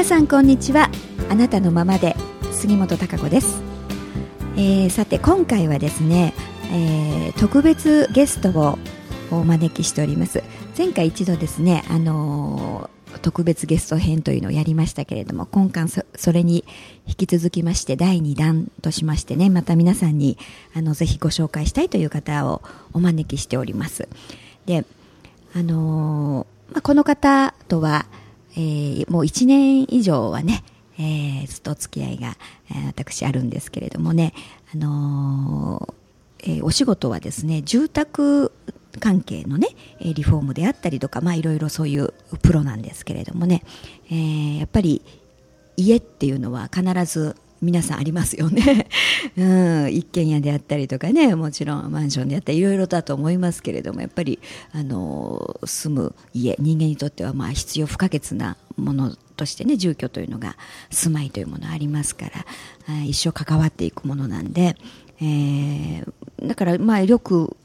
皆さんこんにちは。あなたのままで杉本孝子です、えー、さて今回はですね、えー、特別ゲストをお招きしております。前回一度ですねあのー、特別ゲスト編というのをやりましたけれども今回それに引き続きまして第2弾としましてねまた皆さんにあのぜひご紹介したいという方をお招きしております。であのまあ、この方とはえー、もう1年以上はね、えー、ずっとお付き合いが、えー、私あるんですけれどもね、あのー、えー、お仕事はですね住宅関係のねリフォームであったりとかまあいろいろそういうプロなんですけれどもね、えー、やっぱり家っていうのは必ず皆さんありますよね、うん、一軒家であったりとかねもちろんマンションであったりいろいろだと思いますけれどもやっぱりあの住む家人間にとってはまあ必要不可欠なものとしてね住居というのが住まいというものありますから一生関わっていくものなんで、えー、だからまあよく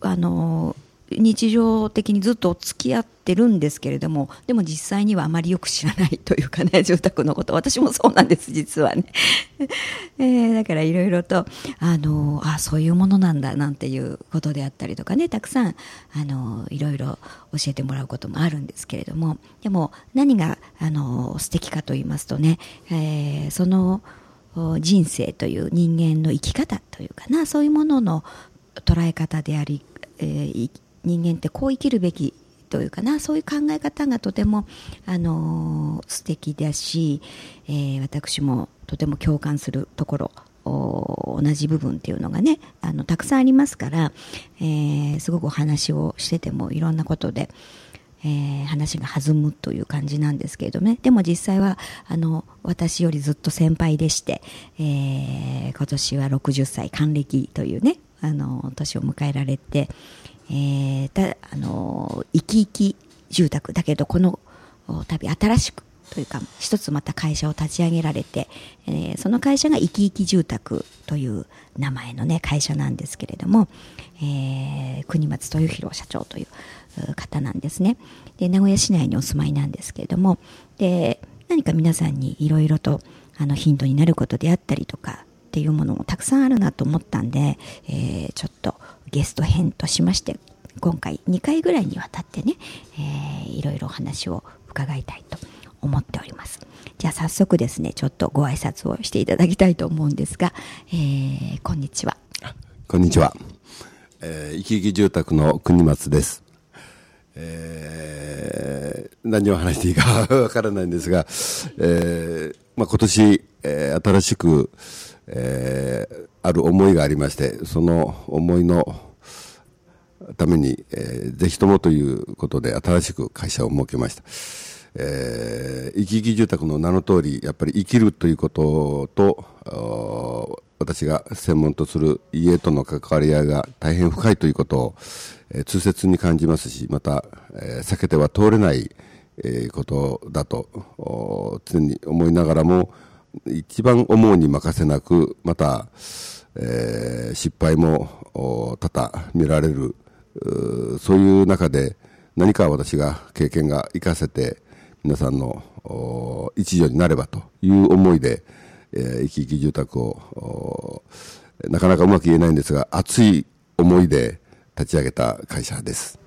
あの日常的にずっと付き合ってるんですけれどもでも実際にはあまりよく知らないというかね住宅のこと。私もそうなんです実はね、えー、だからいろいろとあのあそういうものなんだなんていうことであったりとかねたくさんあのいろいろ教えてもらうこともあるんですけれどもでも何があの素敵かと言いますとね、えー、その人生という人間の生き方というかなそういうものの捉え方であり、えー、人間ってこう生きるべきというかなそういう考え方がとても、あの、素敵だし、えー、私もとても共感するところ同じ部分っていうのがねあのたくさんありますから、えー、すごくお話をしててもいろんなことで、えー、話が弾むという感じなんですけれどね。でも実際はあの私よりずっと先輩でして、えー、今年は60歳還暦というねあの年を迎えられて、えー、たあの生き生き住宅だけどこの度新しくというか一つまた会社を立ち上げられて、えー、その会社が生き生き住宅という名前のね会社なんですけれども、えー、国松豊弘社長という方なんですね。で名古屋市内にお住まいなんですけれどもで何か皆さんにいろいろとあのヒントになることであったりとかっていうものもたくさんあるなと思ったんで、えー、ちょっとゲスト編としまして今回2回ぐらいにわたってね、えー、いろいろお話を伺いたいと思っております。じゃあ早速ですねちょっとご挨拶をしていただきたいと思うんですが、えー、こんにちは。こんにちは、えー、生き生き住宅の国松です。えー、何を話していいかわからないんですが、えーまあ、今年、えー、新しく、えー、ある思いがありまして、その思いのために、えー、ぜひともということで新しく会社を設けました。えー、生き生き住宅の名の通り、やっぱり生きるということと、私が専門とする家との関わり合いが大変深いということを、えー、痛切に感じますし、また、えー、避けては通れない、えー、ことだと常に思いながらも、一番思うに任せなく、また、えー、失敗も多々見られる、そういう中で何か私が経験が生かせて皆さんの一助になればという思いで、えー、生き生き住宅をなかなかうまく言えないんですが熱い思いで立ち上げた会社です。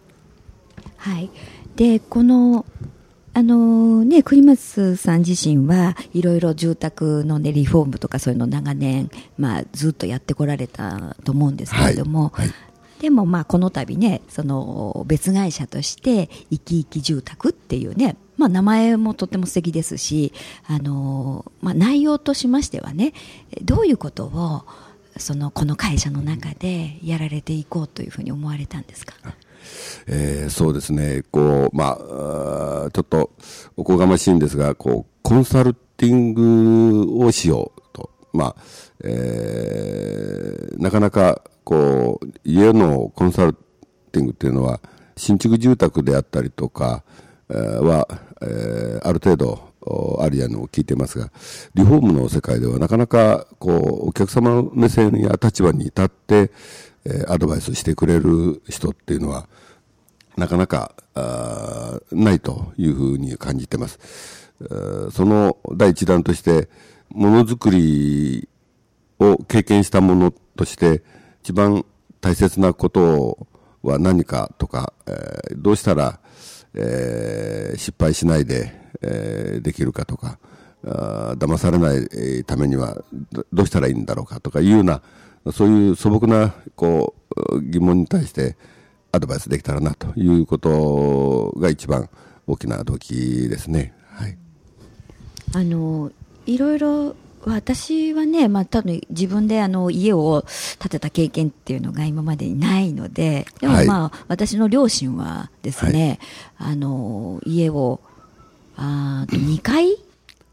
はい、でこのあのね、国松さん自身はいろいろ住宅の、ね、リフォームとかそういうのを長年、まあ、ずっとやってこられたと思うんですけれども、はいはい、でもまあこの度ねその別会社として生き生き住宅っていうね、まあ、名前もとっても素敵ですし、あのまあ、内容としましてはねどういうことをそのこの会社の中でやられていこうというふうに思われたんですか？えー、そうですね、こう、まあ、ちょっとおこがましいんですが、こう、コンサルティングをしようと。まあ、えー、なかなか、こう、家のコンサルティングっていうのは、新築住宅であったりとか、は、えー、ある程度、あるやのを聞いてますが、リフォームの世界ではなかなか、こう、お客様の目線や立場に立って、え、アドバイスしてくれる人っていうのは、なかなか、あないというふうに感じてます。その第一弾としてものづくりを経験したものとして一番大切なことは何かとか、え、どうしたら、え、失敗しないで、えー、できるかとかあ騙されないためにはどうしたらいいんだろうかとかいうようなそういう素朴なこう疑問に対してアドバイスできたらなということが一番大きな動機ですね。はい、あのいろいろ私はね、まあ、多分自分であの家を建てた経験っていうのが今までにないので、でもまあ、はい、私の両親はですね、はい、あの家をあと2回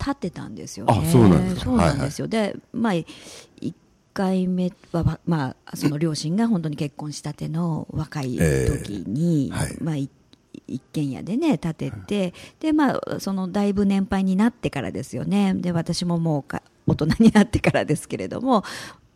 建てたんですよね。あそうなんですそうなんですよ。はいはい、で、まあ、1回目は、まあ、その両親が本当に結婚したての若い時に、えーはい、まあ、一軒家でね建てて、でまあそのだいぶ年配になってからですよねで私ももうか大人になってからですけれども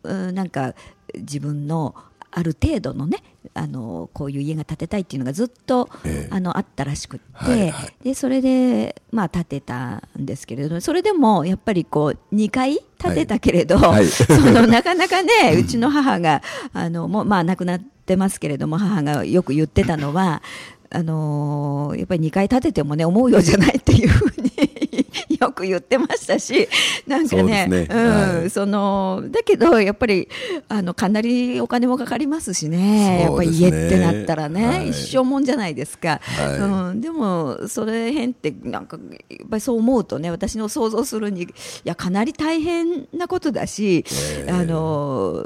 うんなんか自分のある程度のねあのこういう家が建てたいっていうのがずっと、えー、あのあったらしくって、はいはい、でそれで、まあ、建てたんですけれどそれでもやっぱりこう2回建てたけれど、はい。はい、その なかなかねうちの母があのもう、まあ、亡くなってますけれども母がよく言ってたのはあのー、やっぱり2回建ててもね思うようじゃないっていうふうによく言ってましたし なんかね、ね、うん、はい、そのだけどやっぱりあのかなりお金もかかりますしね、ね、やっぱり家ってなったらね、はい、一生もんじゃないですか、はい、うん、でもそれへんってなんかやっぱりそう思うとね私の想像するにいやかなり大変なことだし、えー、あの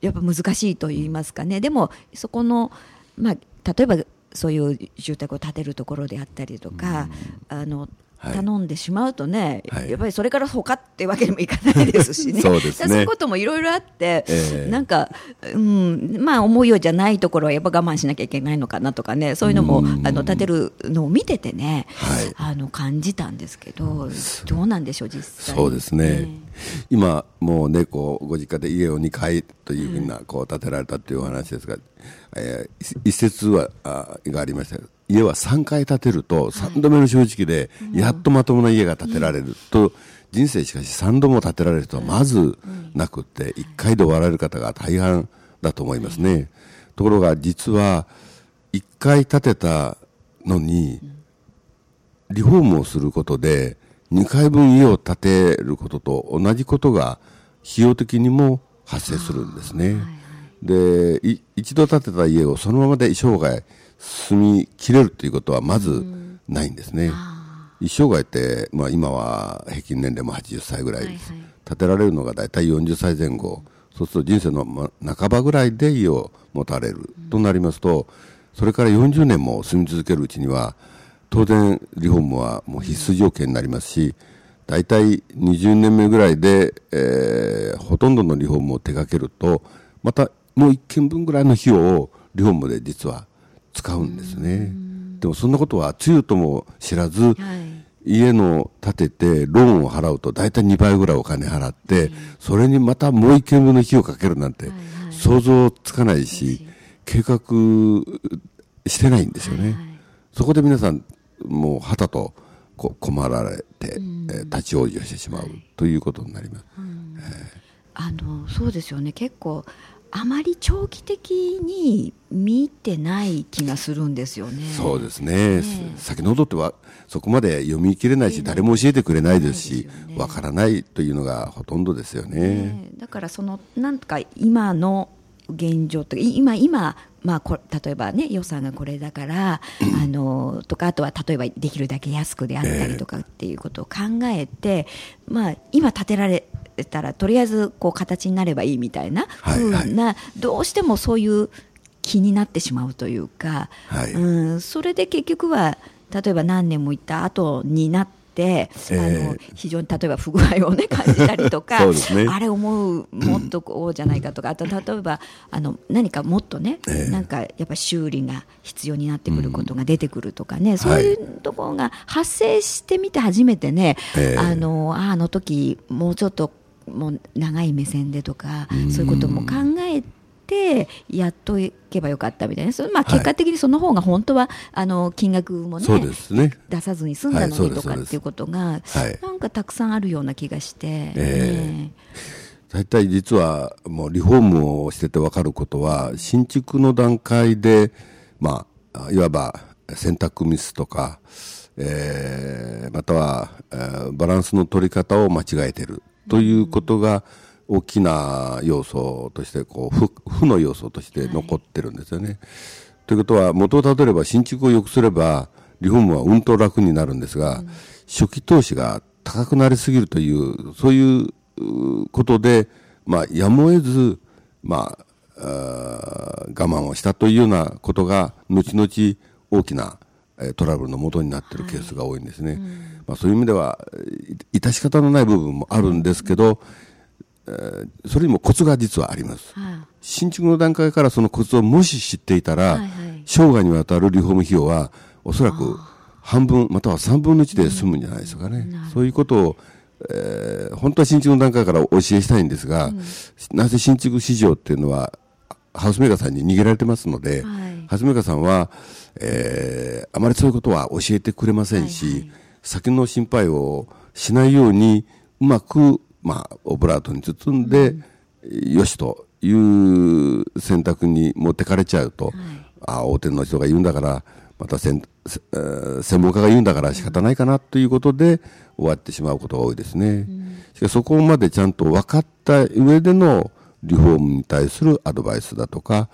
やっぱ難しいと言いますかね。でもそこのまあ例えばそういう住宅を建てるところであったりとか、あの頼んでしまうとね、はい、やっぱりそれから他ってわけにもいかないですしね、そうですね。そういうこともいろいろあって、えー、なんか、うん、まあ、思うようじゃないところはやっぱ我慢しなきゃいけないのかなとかね、そういうのもあの建てるのを見ててね、はい、あの感じたんですけど、どうなんでしょう、実際、そうですね、今、もうね、こうご実家で家を2階というふうな、こう建てられたというお話ですが、えー、一説はあがありました家は3回建てると3度目の正直でやっとまともな家が建てられる。と、人生しかし3度も建てられる人はまずなくって1回で終わられる方が大半だと思いますね。ところが実は1回建てたのにリフォームをすることで2回分家を建てることと同じことが費用的にも発生するんですね。で一度建てた家をそのままで生涯住み切れるということはまずないんですね。一生涯って、まあ、今は平均年齢も80歳ぐらいです、はいはい、建てられるのが大体40歳前後。そうすると人生の、ま、半ばぐらいで家を持たれる、となりますとそれから40年も住み続けるうちには当然リフォームはもう必須条件になりますし大体20年目ぐらいで、えー、ほとんどのリフォームを手掛けるとまたもう1軒分ぐらいの費用をリフォームで実は使うんですね。でもそんなことはつゆとも知らず、はい、家の建ててローンを払うと大体2倍ぐらいお金払って、はい、それにまたもう一軒分の費用をかけるなんて、想像つかないし、計画してないんですよね。そこで皆さん、もう旗とこ困られて、立ち往生してしまうということになります。うん。えー、あのそうですよね。結構あまり長期的に見てない気がするんですよね。そうですね。ね先ほどってはそこまで読み切れないし、誰も教えてくれないですし、わ、ね、からないというのがほとんどですよね。ねだからそのなんか今の現状と今今まあ、こ例えばね予算がこれだからあのとかあとは例えばできるだけ安くであったりとかっていうことを考えて、まあ、今建てられたらとりあえずこう形になればいいみたいなふうな、はい。はい、どうしてもそういう気になってしまうというか、はい、うん、それで結局は例えば何年も行った後になって、えー、あの非常に例えば不具合を、ね、感じたりとか ね、あれ思うもっとこうじゃないかとかあと例えばあの何かもっとね、えー、なんかやっぱ修理が必要になってくることが出てくるとかね、うん、そういうところが発生してみて初めてね、えー、あのあの時もうちょっともう長い目線でとかそういうことも考えてやっといけばよかったみたいな、そまあ、結果的にその方が本当は、あの金額もねそうですね。出さずに済んだのにとかっていうことが、なんかたくさんあるような気がして。えー大体実はもうリフォームをしてて分かることは新築の段階で、まあ、いわば選択ミスとか、えー、または、えー、バランスの取り方を間違えてるということが大きな要素としてこう負負の要素として残ってるんですよね。はい、ということは元をたどれば新築を良くすればリフォームはうんと楽になるんですが、うん、初期投資が高くなりすぎるというそういうことで、まあ、やむを得ず、まあ、あ我慢をしたというようなことが、後々大きなトラブルの元になっているケースが多いんですね。はいうん、まあ、そういう意味では、致し方のない部分もあるんですけど、えー、それにもコツが実はあります。はい、新築の段階からそのコツをもし知っていたら、はいはい、生涯にわたるリフォーム費用は、おそらく半分、または3分の1で済むんじゃないですかね。うん、そういうことをえー、本当は新築の段階からお教えしたいんですが、うん、なぜ新築市場っていうのは、ハウスメーカーさんに逃げられてますので、はい、ハウスメーカーさんは、えー、あまりそういうことは教えてくれませんし、はいはい、先の心配をしないように、うまく、まあ、オブラートに包んで、うん、よしという選択に持ってかれちゃうと、はい、あ大手の人が言うんだから、また専門家が言うんだから仕方ないかなということで終わってしまうことが多いですね。しかしそこまでちゃんと分かった上でのリフォームに対するアドバイスだとか、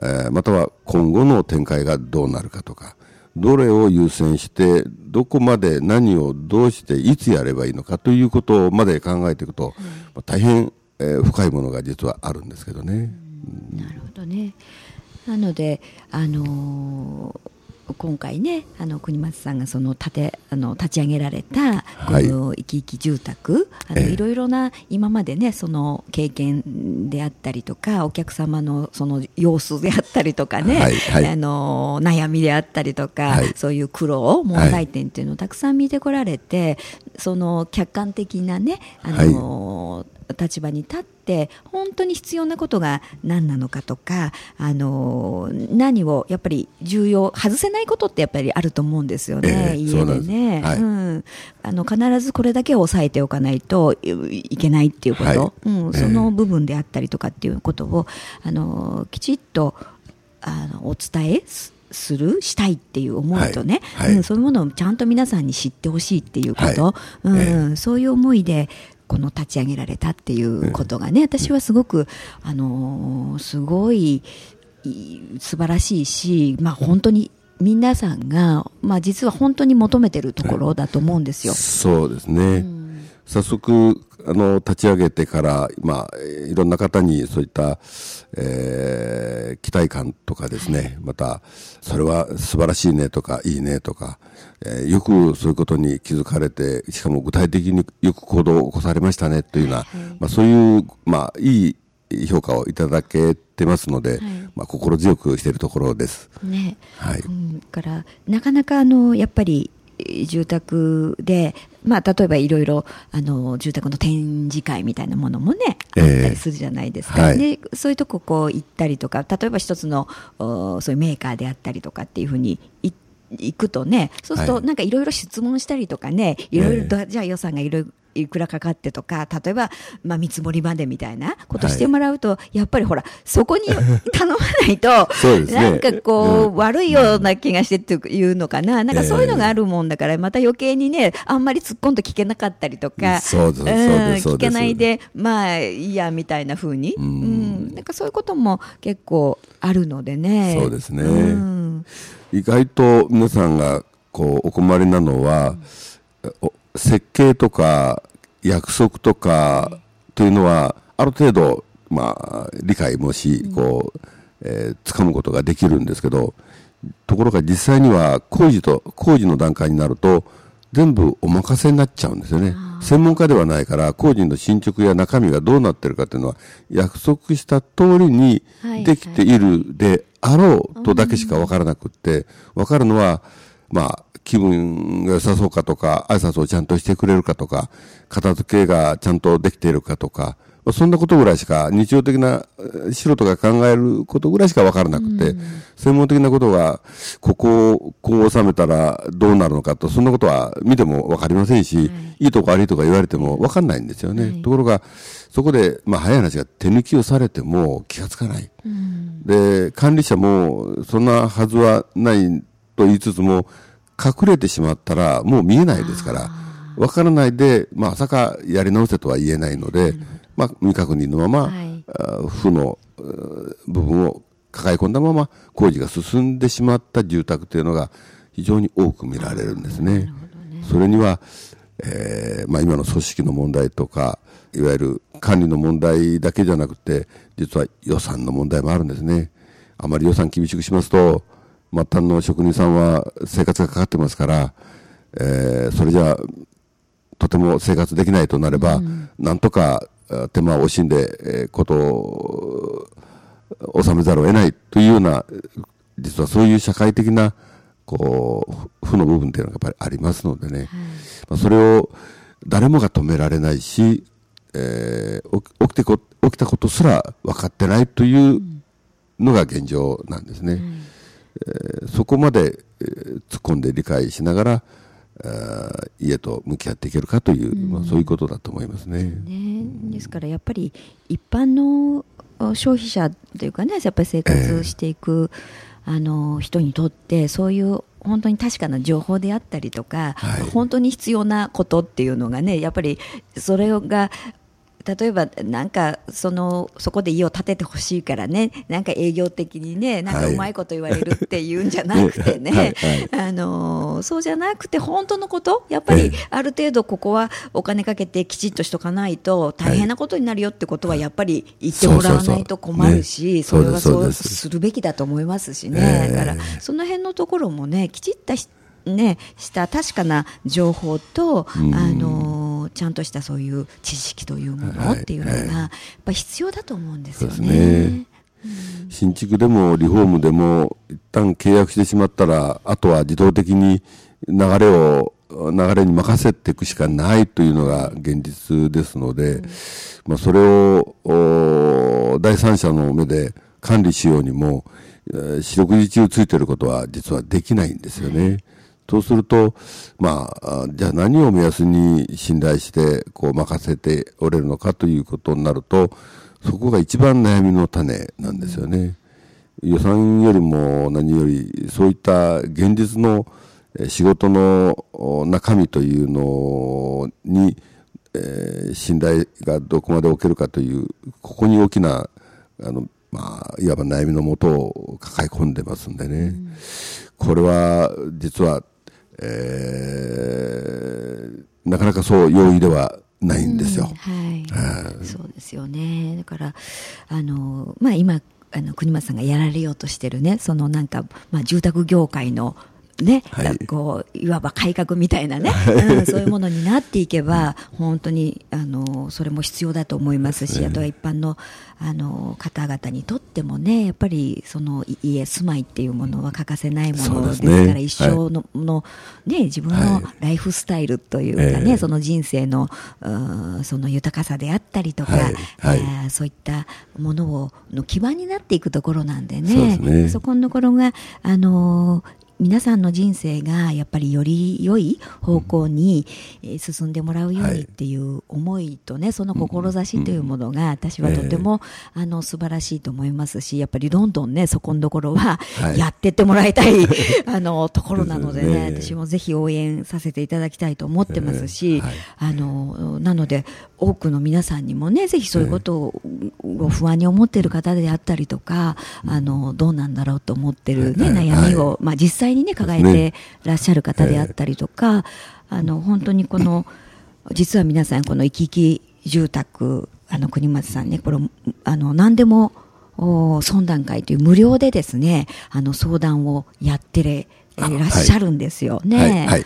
えー、または今後の展開がどうなるかとか、どれを優先して、どこまで何をどうしていつやればいいのかということまで考えていくと、うん、大変、えー、深いものが実はあるんですけどね。うん、なるほどね。なので、あのー今回ねあの国松さんがその立てあの立ち上げられたこの生き生き住宅、はい、あのいろいろな今までねその経験であったりとかお客様のその様子であったりとかね、はいはい、あの悩みであったりとか、はい、そういう苦労問題点っていうのをたくさん見てこられて、その客観的なねあの、立場に立って本当に必要なことが何なのかとかあの何をやっぱり重要外せないことってやっぱりあると思うんですよね、えー、家でね、はい、うん、あの必ずこれだけを抑えておかないといけないっていうこと、はい、うん、その部分であったりとかっていうことをあのきちっとあのお伝えするしたいっていう思いとね、はい。はい、うん、そういうものをちゃんと皆さんに知ってほしいっていうこと、はい、うん、えー、そういう思いでこの立ち上げられたっていうことがね、私はすごく、あのー、すごい素晴らしいし、まあ、本当に皆さんが、まあ、実は本当に求めてるところだと思うんですよ。そうですね、うん、早速あの立ち上げてから、まあ、いろんな方にそういった、えー、期待感とかですね、はい、またそれは素晴らしいねとかいいねとか、えー、よくそういうことに気づかれて、しかも具体的によく行動を起こされましたねというような、はいはい、まあ、そういう、まあ、いい評価をいただけてますので、はい、まあ、心強くしているところです。ね。はい。うん、からなかなかあのやっぱり住宅で、まあ、例えばいろいろあの住宅の展示会みたいなものもね、あったりするじゃないですか、はい、でそういうとここう行ったりとか例えば一つのそういうメーカーであったりとかっていうふうに行行くとね、そうするとなんかいろいろ質問したりとかね、いろいろと、じゃあ予算がいろいろいくらかかってとか、例えば、まあ、見積もりまでみたいなことしてもらうと、はい、やっぱりほら、そこに頼まないと、ね、なんかこう、うん、悪いような気がしてっていうのかな、なんかそういうのがあるもんだから、また余計にね、あんまり突っ込んで聞けなかったりとか、そうです、聞けないで、まあ、いいや、みたいなふうに、うん、なんかそういうことも結構あるのでね。そうですね。うん意外と皆さんがこうお困りなのは、うん、設計とか約束とかというのはある程度、まあ、理解もしこう、えー、掴むことができるんですけどところが実際には工事と工事の段階になると全部お任せになっちゃうんですよね。専門家ではないから工事の進捗や中身がどうなってるかというのは約束した通りにできているであろうとだけしかわからなくって、わかるのは、まあ、気分が良さそうかとか、挨拶をちゃんとしてくれるかとか、片付けがちゃんとできているかとか、そんなことぐらいしか、日常的な素人が考えることぐらいしか分からなくて、うん、専門的なことが、ここをこう収めたらどうなるのかと、そんなことは見ても分かりませんし、はい、いいとこ悪いとか言われても分かんないんですよね。はい、ところが、そこで、まあ早い話が手抜きをされても気がつかない。うん、で、管理者もそんなはずはないと言いつつも、隠れてしまったらもう見えないですから、分からないで、まあ、朝かやり直せとは言えないので、まあ、未確認のまま、はい、負の部分を抱え込んだまま工事が進んでしまった住宅というのが非常に多く見られるんですね。ねそれには、えーまあ、今の組織の問題とか、いわゆる管理の問題だけじゃなくて、実は予算の問題もあるんですね。あまり予算厳しくしますと、末端の職人さんは生活がかかってますから、えー、それじゃあ、とても生活できないとなれば、うん、なんとか手間を惜しんで、えー、ことを収めざるを得ないというような、実はそういう社会的な、こう、負の部分っていうのがやっぱりありますのでね、はい、まあ、それを誰もが止められないし、えー、起きてこ起きたことすら分かってないというのが現状なんですね。うんえー、そこまで、えー、突っ込んで理解しながら、家と向き合っていけるかという、うん、まあ、そういうことだと思いますね。ね。ですからやっぱり一般の消費者というかねやっぱり生活していく、えー、あの人にとってそういう本当に確かな情報であったりとか、はい、本当に必要なことっていうのがねやっぱりそれが例えばなんかそのそこで家を建ててほしいからね。なんか営業的にねなんかうまいこと言われるっていうんじゃなくてね、はい。あのそうじゃなくて本当のことやっぱりある程度ここはお金かけてきちっとしとかないと大変なことになるよってことはやっぱり言ってもらわないと困るしそれはそうす。るべきだと思いますしね、だからその辺のところもねきちっとね、した確かな情報と、あのちゃんとしたそういう知識というものっていうのが、やっぱ必要だと思うんですよね。新築でもリフォームでも一旦契約してしまったらあとは自動的に流れを流れに任せていくしかないというのが現実ですので、うん、まあ、それを第三者の目で管理しようにも四六時中ついてることは実はできないんですよね。そうすると、まあ、じゃあ何を目安に信頼して、こう任せておれるのかということになると、そこが一番悩みの種なんですよね。予算よりも何より、そういった現実の仕事の中身というのに、えー、信頼がどこまで置けるかという、ここに大きな、あの、まあ、いわば悩みのもとを抱え込んでますんでね。これは、実は、えー、なかなかそう容易ではないんですよ。うん、はい、そうですよね。だからあのまあ今あの国松さんがやられようとしてるねそのなんかまあ住宅業界のね、はい、こういわば改革みたいなね、うん、そういうものになっていけば、本当にあのそれも必要だと思いますし、あとは一般のあの方々にとってもね、やっぱりその家、住まいっていうものは欠かせないものですから、ね、一生のはい、のね、自分のライフスタイルというかね、はい、その人生のその豊かさであったりとか、はい。はい、そういったものをの基盤になっていくところなんでね、そ、ね、このところがあの皆さんの人生がやっぱりより良い方向に進んでもらうようにっていう思いとね、その志というものが私はとても、あの素晴らしいと思いますし、やっぱりどんどんね、そこのところはやってってもらいたい、あのところなのでね、私もぜひ応援させていただきたいと思ってますし、あのなので多くの皆さんにもね、ぜひそういうことを不安に思っている方であったりとか、あのどうなんだろうと思ってるね、悩みを、まあ実際際にね抱えてらっしゃる方であったりとか、あの本当にこの実は皆さんこの行き来住宅あの国松さんねこれあの何でも相談会という無料でですねあの相談をやってれらっしゃるんですよ。ね。はいはい、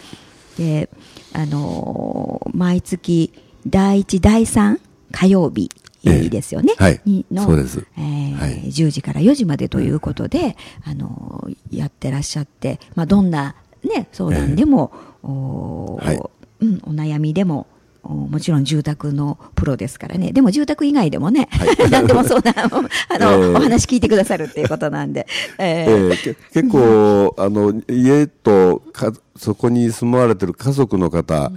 であの毎月第1第3火曜日いいですよね。はい。の、そうです。えーはい、10時から4時までということで、あの、やってらっしゃって、まあ、どんなね、相談でも、えー、おはい、うん、お悩みでも、おもちろん住宅のプロですからね。でも住宅以外でもね、はい、何でもそうな あの、えー、お話聞いてくださるっていうことなんで、えー、えー、結構あの家とかそこに住まわれてる家族の方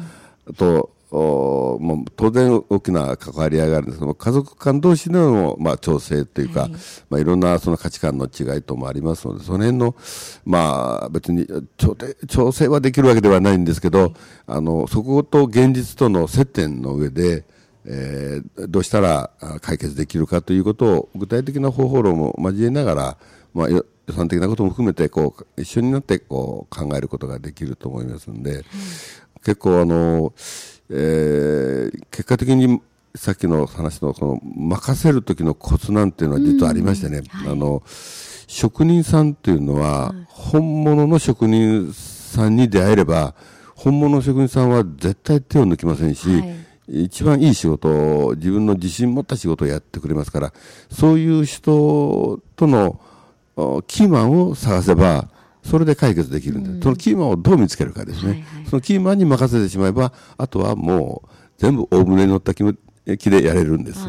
と、おもう当然大きな関わり合いがあるんですけど家族間同士での、まあ、調整というか、はい。まあ、いろんなその価値観の違いともありますのでその辺の、まあ、別に調調整はできるわけではないんですけど、はい、あのそこと現実との接点の上で、えー、どうしたら解決できるかということを具体的な方法論も交えながら、まあ、予算的なことも含めてこう一緒になってこう考えることができると思いますので、結構あのえー、結果的にさっきの話のその任せる時のコツなんていうのは実はありましてね、はい、あの職人さんっていうのは、本物の職人さんに出会えれば本物の職人さんは絶対手を抜きませんし、はい、一番いい仕事を自分の自信持った仕事をやってくれますからそういう人とのキーマンを探せばそれで解決できるんで、うん、そのキーマンをどう見つけるかですね、はいはい、そのキーマンに任せてしまえばあとはもう全部大船に乗った気でやれるんです。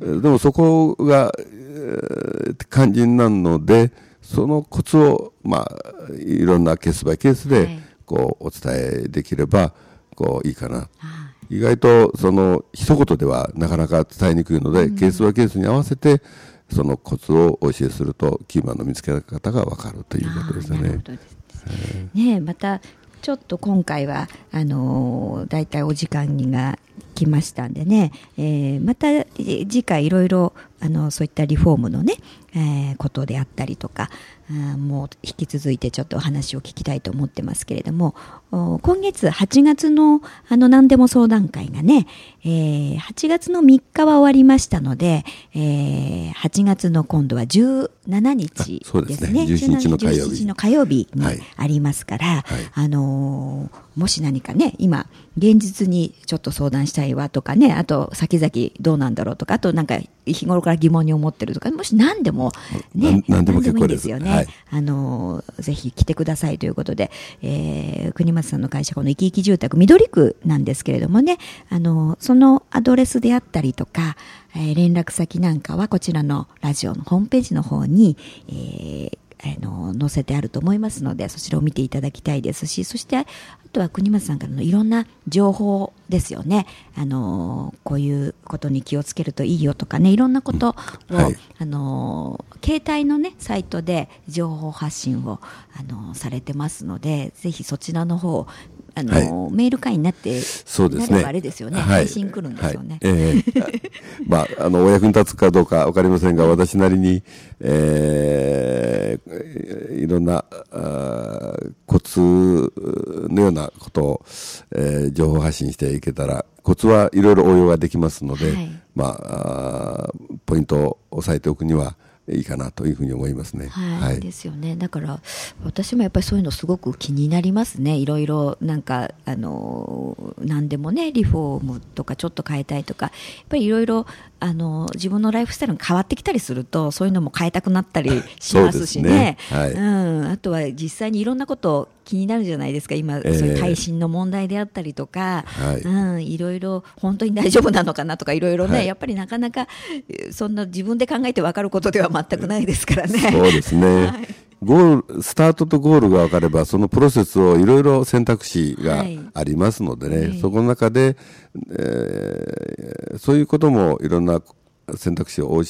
でもそこが、えー、肝心なのでそのコツを、まあ、いろんなケースバイケースでこうお伝えできればこういいかな、はい、意外とその一言ではなかなか伝えにくいので、うん、ケースバイケースに合わせてそのコツをお教えするとキーマンの見つけ方が分かるということですね。ねまたちょっと今回はあのだいたいお時間が来ましたんでね、えー、また次回いろいろあのそういったリフォームのね、えー、ことであったりとかあもう引き続いてちょっとお話を聞きたいと思ってますけれども今月8月のあの何でも相談会がね、えー、8月の3日は終わりましたので、えー、8月の今度は17日ですね。ですね。17日の火曜日。の火曜日にありますから、はいはい、あのーもし何かね、今、現実にちょっと相談したいわとかね、あと先々どうなんだろうとか、あとなんか日頃から疑問に思ってるとか、もし何でもね、何でも結構ですよね、はい、あの、ぜひ来てくださいということで、えー、国松さんの会社、この生き生き住宅、緑区なんですけれどもね、あの、そのアドレスであったりとか、えー、連絡先なんかはこちらのラジオのホームページの方に、えー、あの載せてあると思いますのでそちらを見ていただきたいですしそしてあとは国松さんからのいろんな情報ですよね。あのこういうことに気をつけるといいよとかねいろんなことを、うん。はい、あの携帯のねサイトで情報発信をあのされてますのでぜひそちらの方あの、はい、メール会になってそうですね。あれですよね、はい、配信来るんですよね。はい、えー、まああのお役に立つかどうかわかりませんが私なりに、えー、いろんなあコツのようなことを、えー、情報発信していけたらコツはいろいろ応用ができますので、まああポイントを押さえておくにはいいかなというふうに思いますね。はい、はい、ですよね。だから私もやっぱりそういうのすごく気になりますね。いろいろなんかあの何でもねリフォームとかちょっと変えたいとか、やっぱりいろいろあの自分のライフスタイルが変わってきたりするとそういうのも変えたくなったり しますしね。ねはい、うん。あとは実際にいろんなこと気になるじゃないですか。今、そういう耐震の問題であったりとか、はい、うん、いろいろ本当に大丈夫なのかなとかいろいろね、はい、やっぱりなかなかそんな自分で考えて分かることでは全くないですからね。そうですね。はいゴール、スタートとゴールが分かれば、そのプロセスをいろいろ選択肢がありますのでね、はい、そこの中で、えー、そういうこともいろんな選択肢をお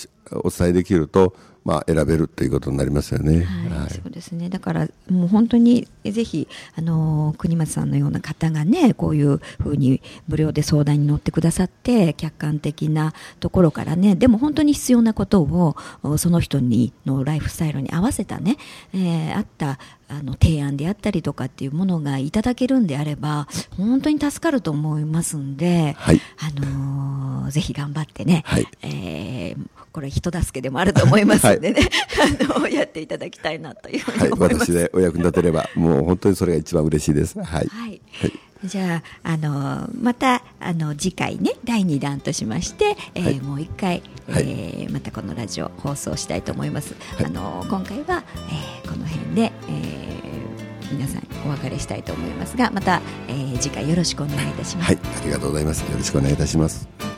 お伝えできると、まあ、選べるということになりますよね。はい、はい、そうですね。だからもう本当にぜひあの国松さんのような方がねこういうふうに無料で相談に乗ってくださって客観的なところからねでも本当に必要なことをその人にのライフスタイルに合わせたね、えー、あったあの提案であったりとかっていうものがいただけるんであれば本当に助かると思いますんで、はい、あのー、ぜひ頑張ってね、はい、えー、これ人助けでもあると思いますんでね、はい、あのやっていただきたいなというふうに思います、はい、私でお役に立てればもう本当にそれが一番嬉しいです。はい、はいじゃあ、あのまたあの次回ね第2弾としまして、えー、はい、もう一回、えー、はい、またこのラジオ放送したいと思います。はい、あの今回は、えー、この辺で、えー、皆さんお別れしたいと思いますがまた、えー次回よろしくお願いいたします。はい、ありがとうございます。よろしくお願いいたします。